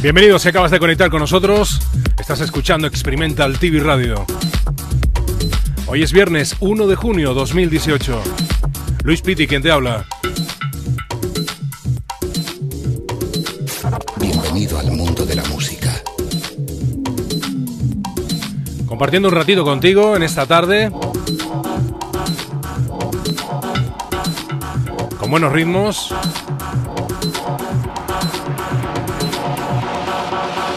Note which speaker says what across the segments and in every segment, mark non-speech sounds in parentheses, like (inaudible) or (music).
Speaker 1: Bienvenidos si acabas de conectar con nosotros. Estás escuchando Experimental TV Radio. Hoy es viernes 1 de junio 2018. Luis Pitti, quien te habla.
Speaker 2: Bienvenido al mundo de la música.
Speaker 1: Compartiendo un ratito contigo en esta tarde. Buenos ritmos.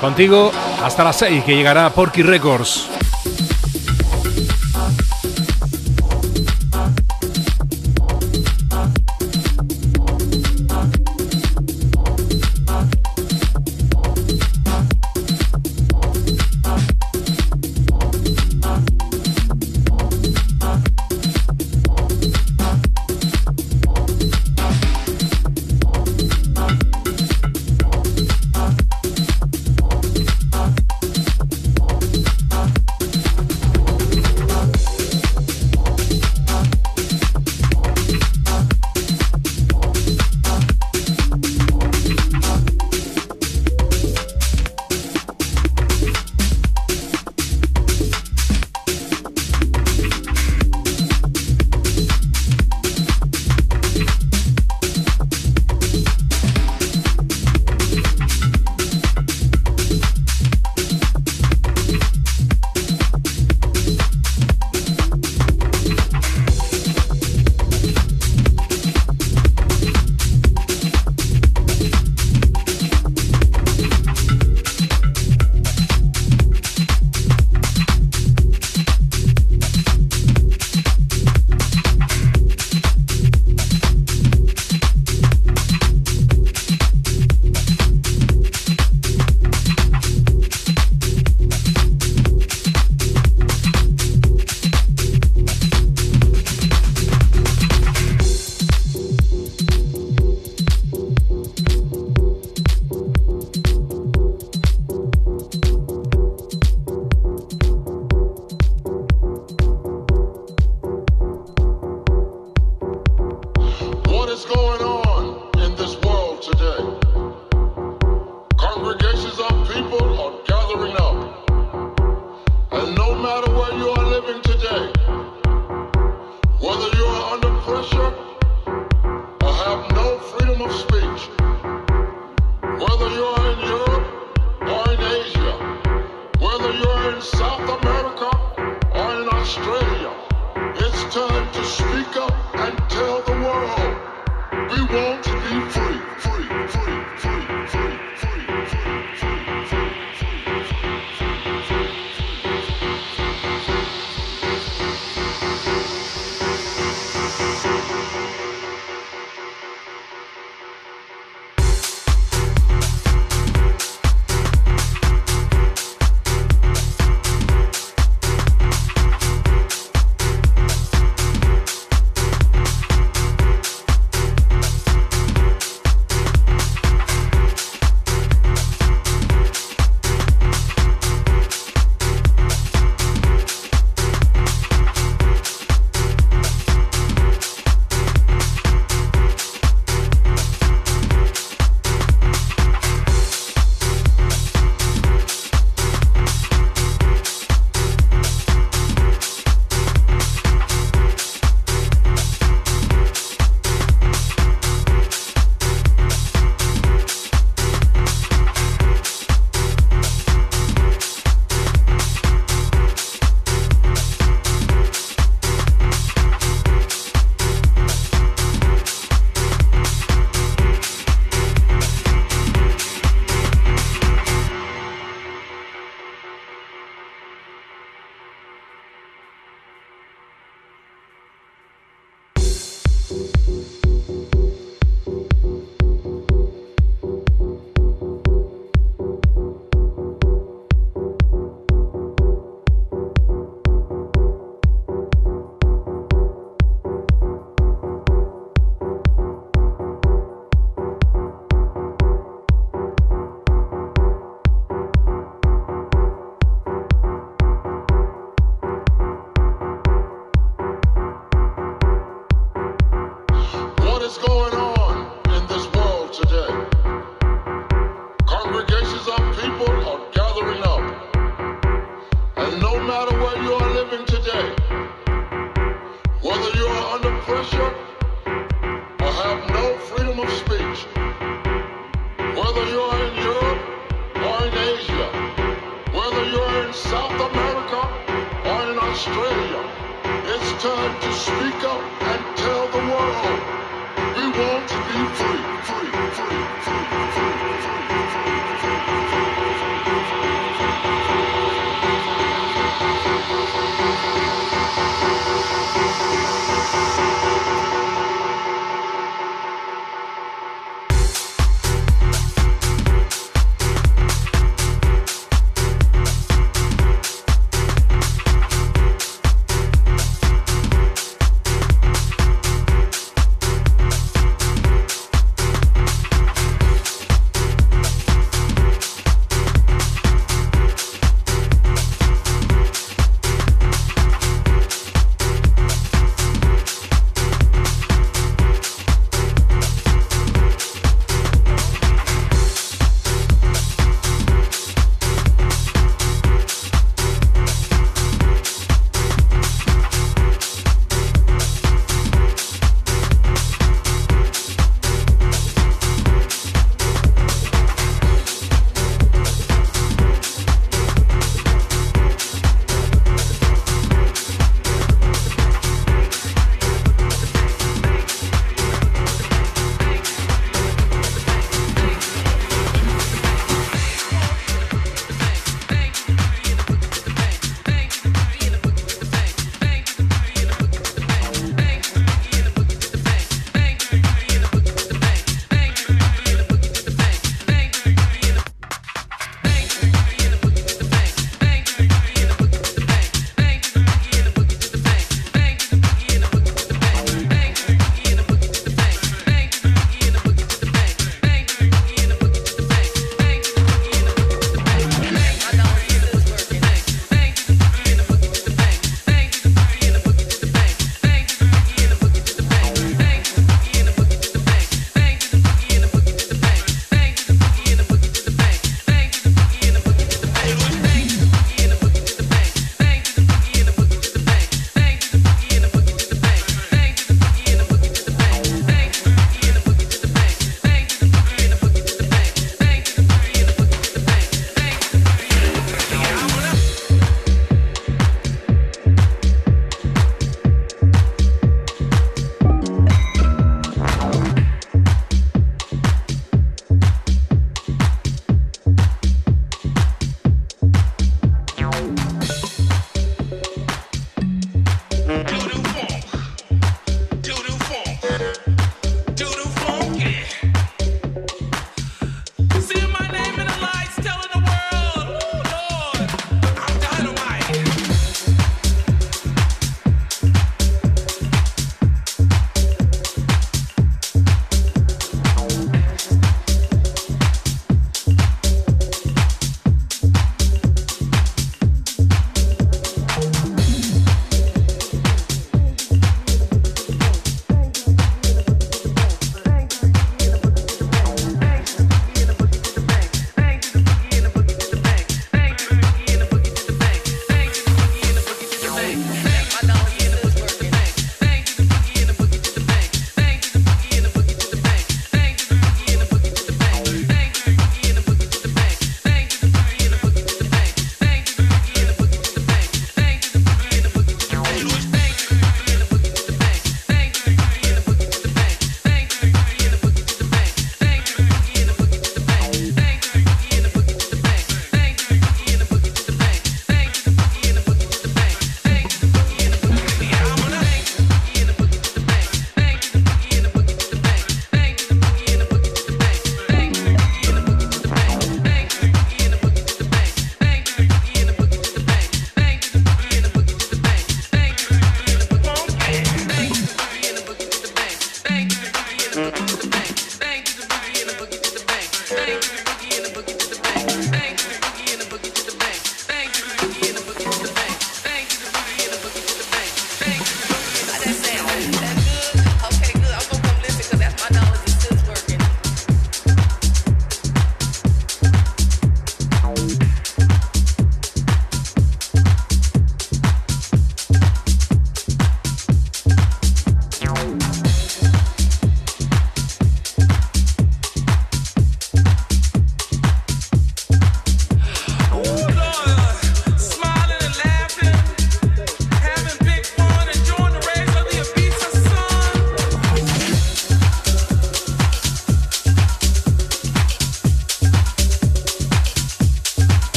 Speaker 1: Contigo hasta las 6 que llegará Porky Records.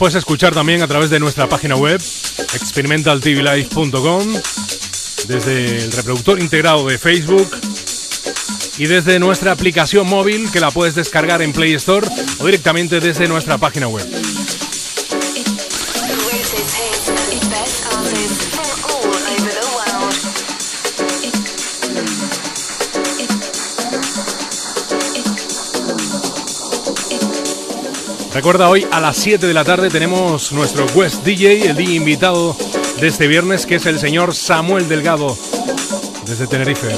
Speaker 1: Puedes escuchar también a través de nuestra página web experimentaltvlive.com, desde el reproductor integrado de Facebook y desde nuestra aplicación móvil que la puedes descargar en Play Store o directamente desde nuestra página web. Recuerda, hoy a las 7 de la tarde tenemos nuestro West DJ, el DJ invitado de este viernes, que es el señor Samuel Delgado, desde Tenerife.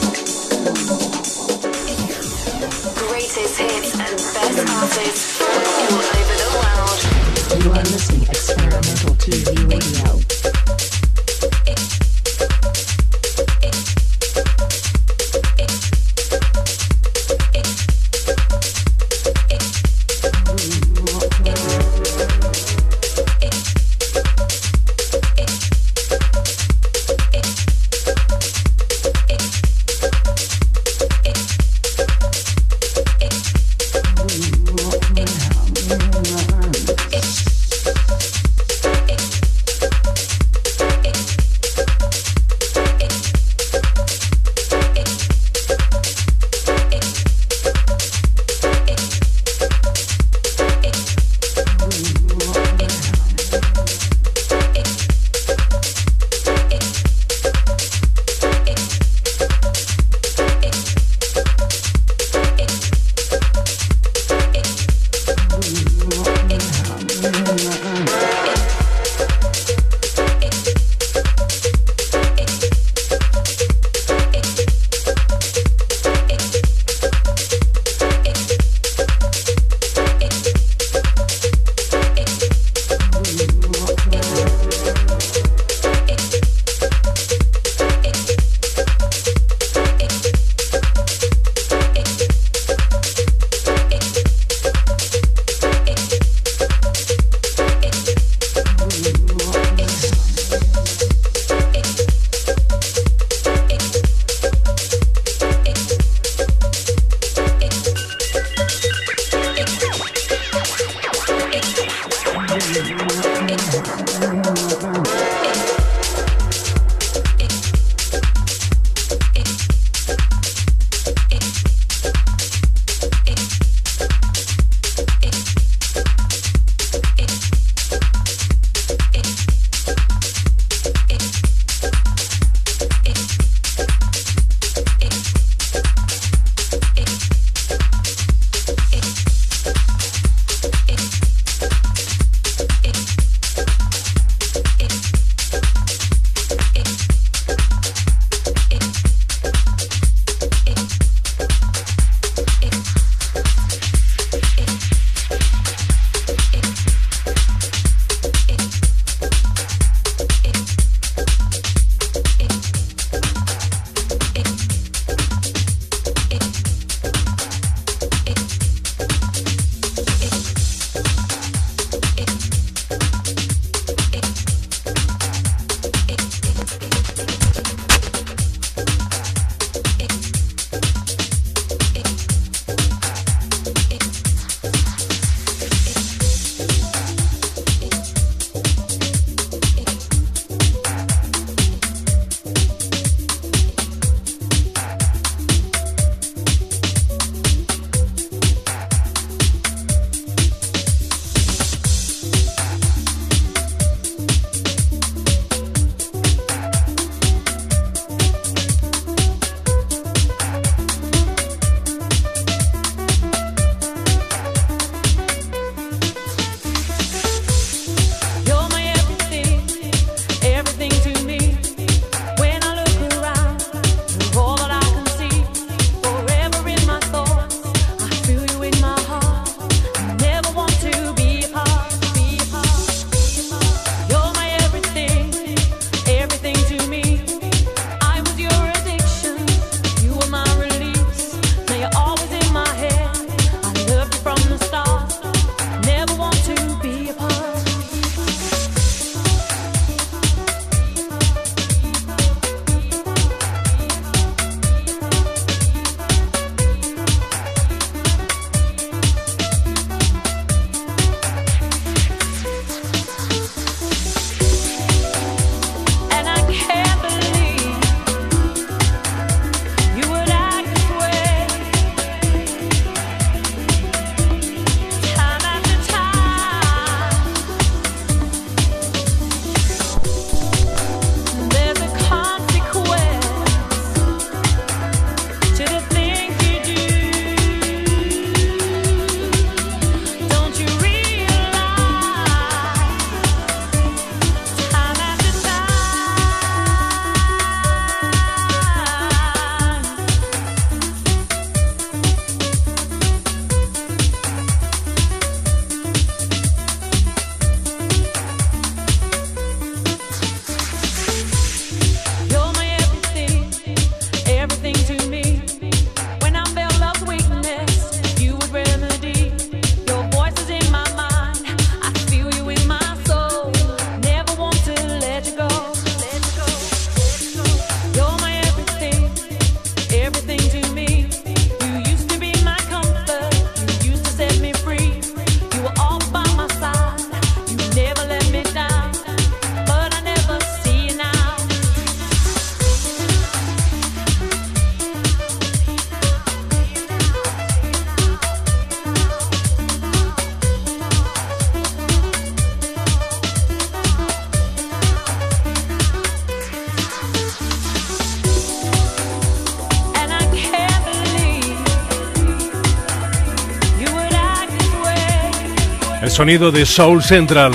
Speaker 1: Sonido de Soul Central.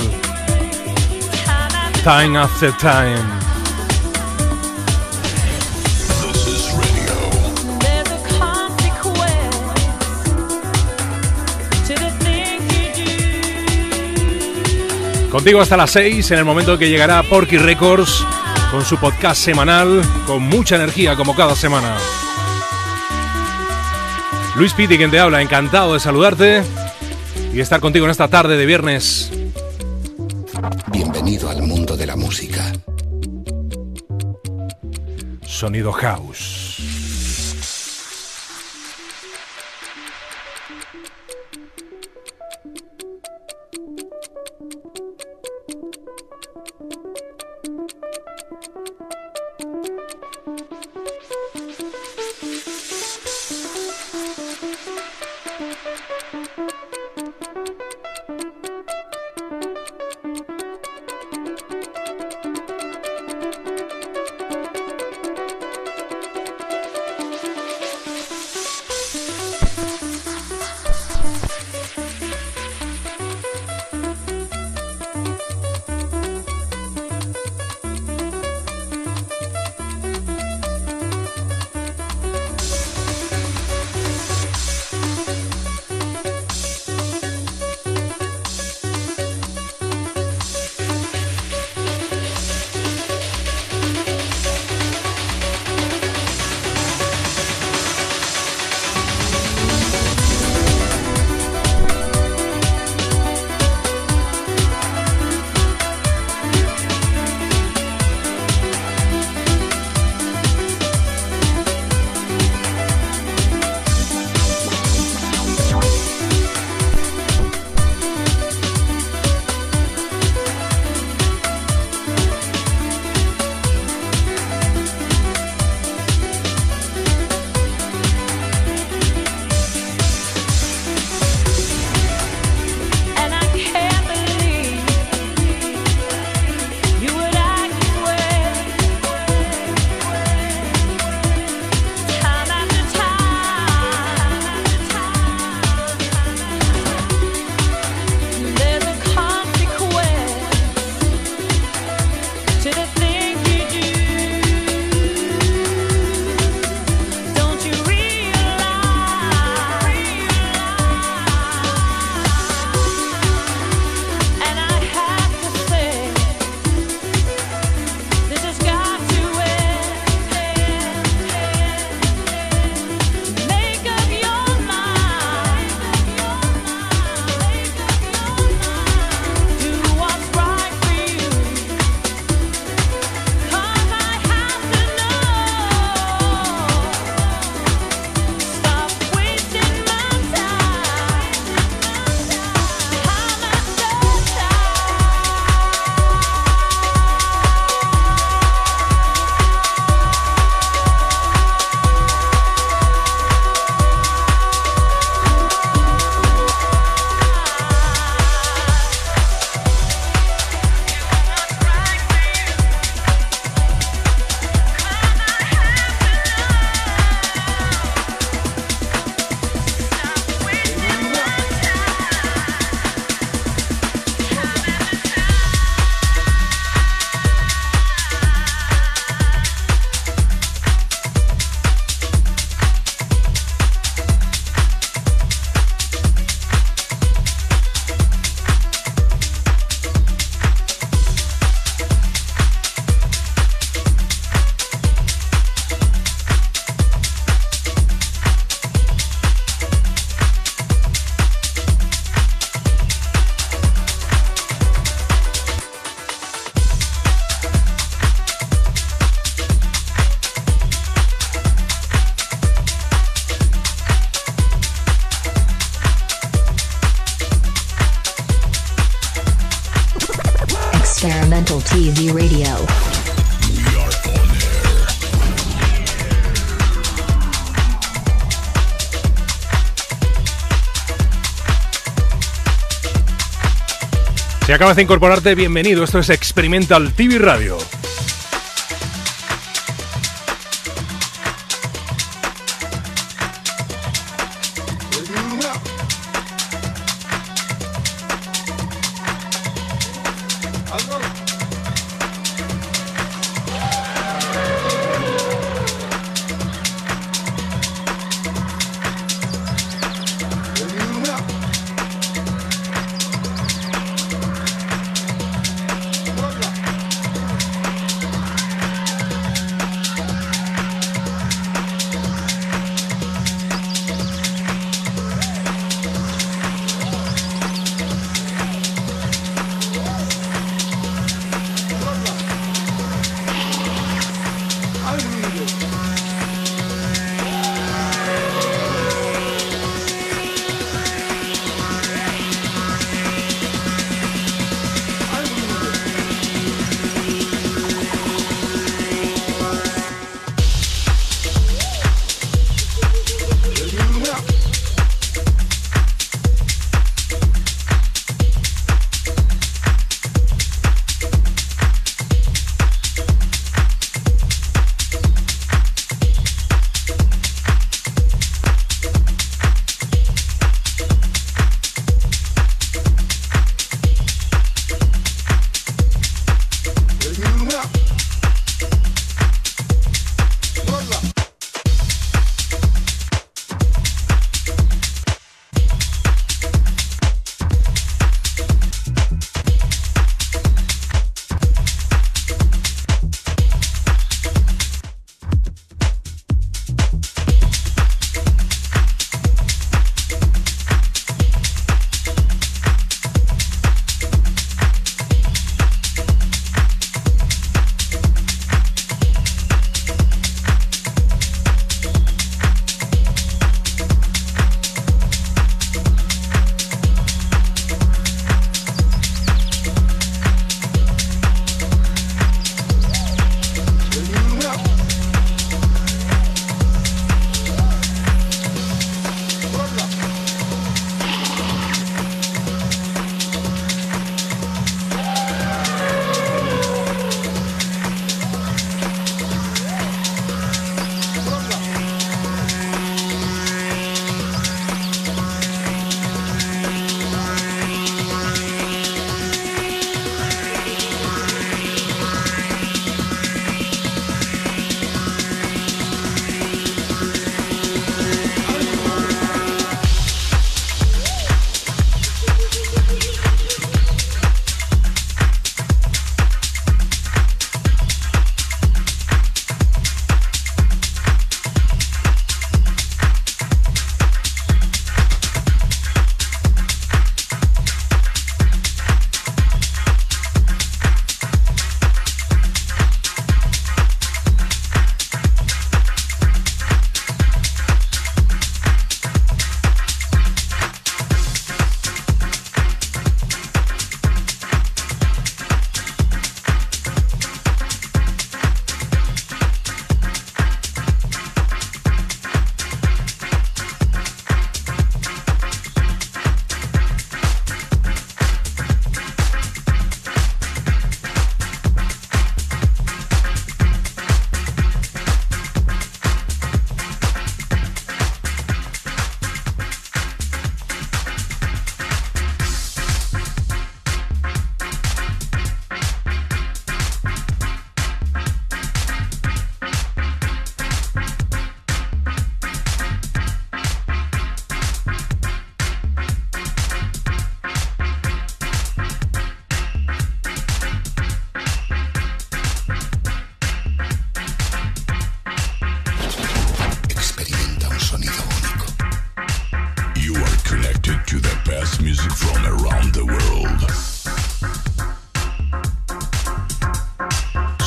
Speaker 3: Time
Speaker 1: after time. Contigo hasta las 6, en el momento que llegará Porky Records con su podcast semanal, con mucha energía como cada semana. Luis Piti, quien te habla, encantado de saludarte y estar contigo en esta tarde de viernes.
Speaker 2: Bienvenido al mundo de la música.
Speaker 1: Sonido House. Acabas de incorporarte, bienvenido. Esto es Experimental TV Radio.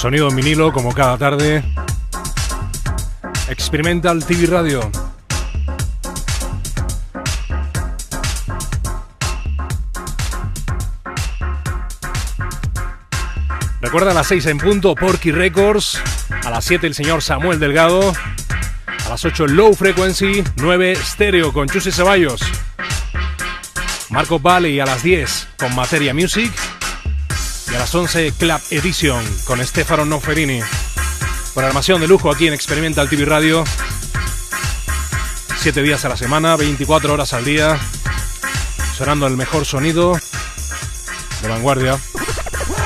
Speaker 1: Sonido en vinilo como cada tarde. Experimental TV Radio. Recuerda a las 6 en punto Porky Records, a las 7 el señor Samuel Delgado, a las 8 Low Frequency, 9 Stereo con Chuse Ceballos, Marco Valley a las 10 con Materia Music, y a las 11 Club Edition con Stefano Noferini. Programación de lujo aquí en Experimental TV Radio. 7 días a la semana, 24 horas al día, sonando el mejor sonido de vanguardia.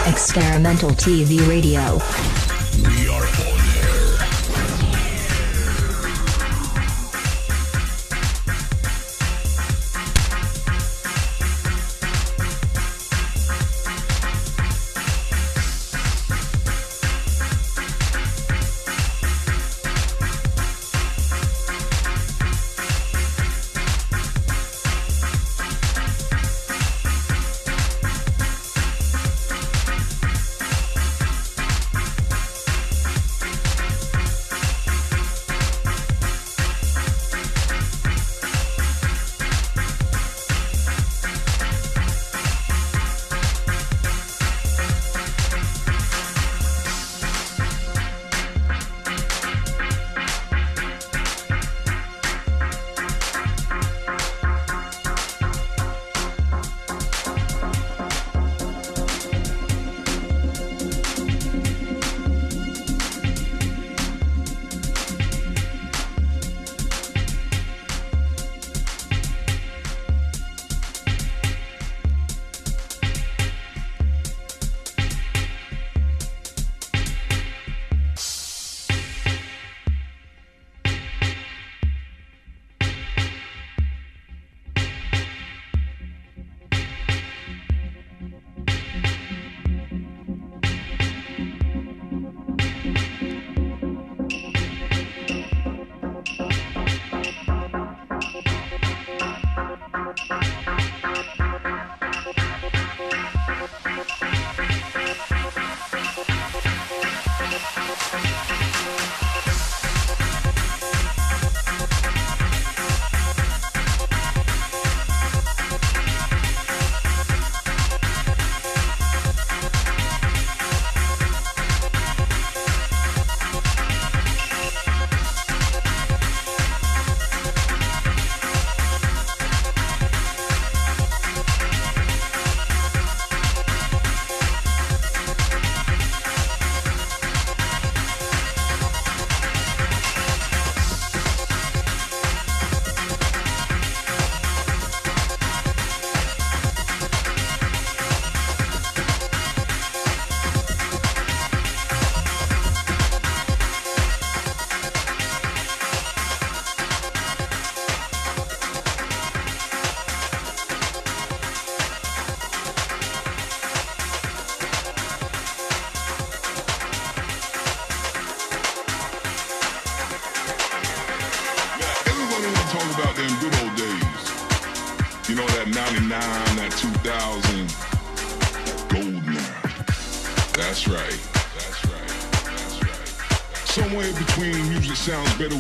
Speaker 4: Experimental TV Radio.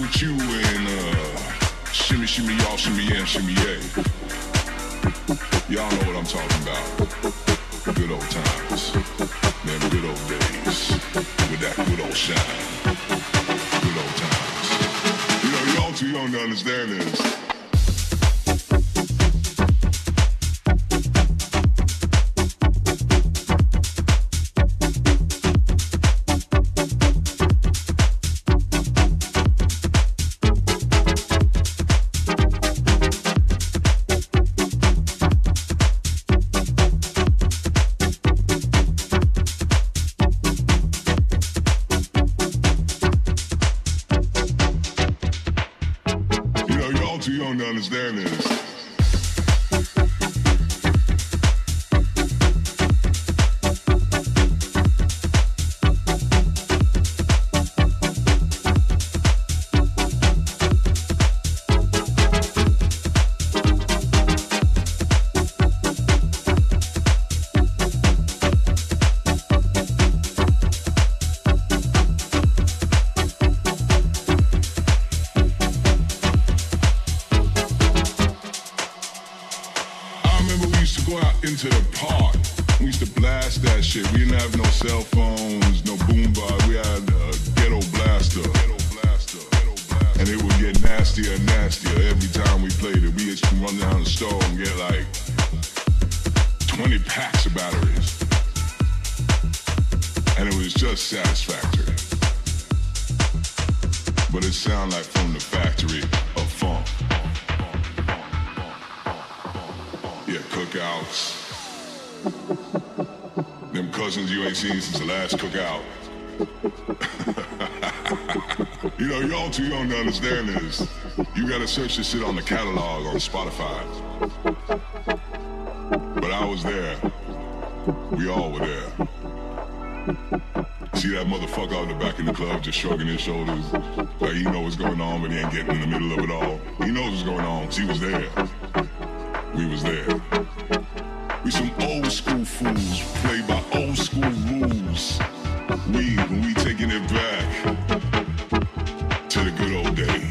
Speaker 5: with you and uh, shimmy, shimmy, y'all, shimmy, and shimmy, yeah. Y'all know what I'm talking about. Good old times. Man, good old days. With that good old shine. Good old times. You know, y'all too young to understand this. shit. We didn't have no cell phones, no boombox. We had a ghetto blaster. Ghetto blaster. Ghetto blaster. And it would get nastier and nastier every time we played it. We used to run down the store and get like 20 packs of batteries. And it was just satisfactory. But it sounded like from the factory of funk. Yeah, cookouts cousins you ain't seen since the last cookout. (laughs) you know, y'all too young to understand this. You gotta search this shit on the catalog on Spotify. But I was there. We all were there. See that motherfucker out in the back of the club just shrugging his shoulders. Like he know what's going on, but he ain't getting in the middle of it all. He knows what's going on, cause he was there. We was there. Old school fools, play by old school rules. We, we taking it back to the good old days,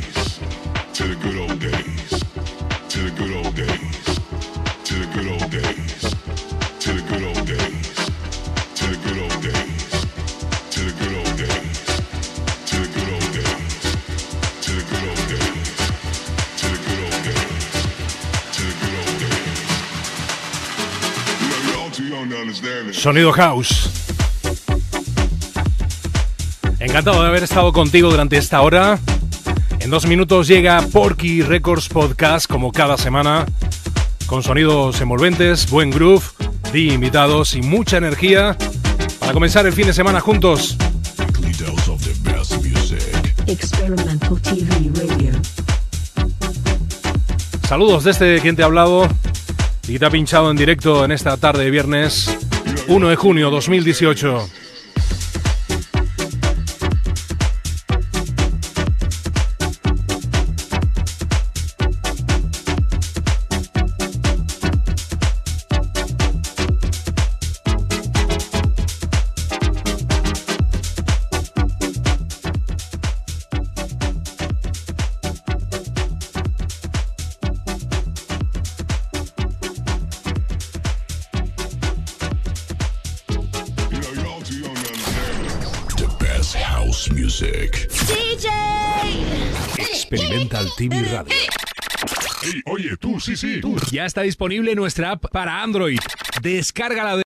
Speaker 5: Sonido
Speaker 1: House. Encantado de haber estado contigo durante esta hora. En dos minutos llega Porky Records Podcast como cada semana, con sonidos envolventes, buen groove, de invitados y mucha energía para comenzar el fin de semana juntos.
Speaker 4: Experimental TV Radio.
Speaker 1: Saludos desde quien te ha hablado y te ha pinchado en directo en esta tarde de viernes
Speaker 5: 1 de junio 2018.
Speaker 1: Ya está disponible nuestra app para Android. Descárgala de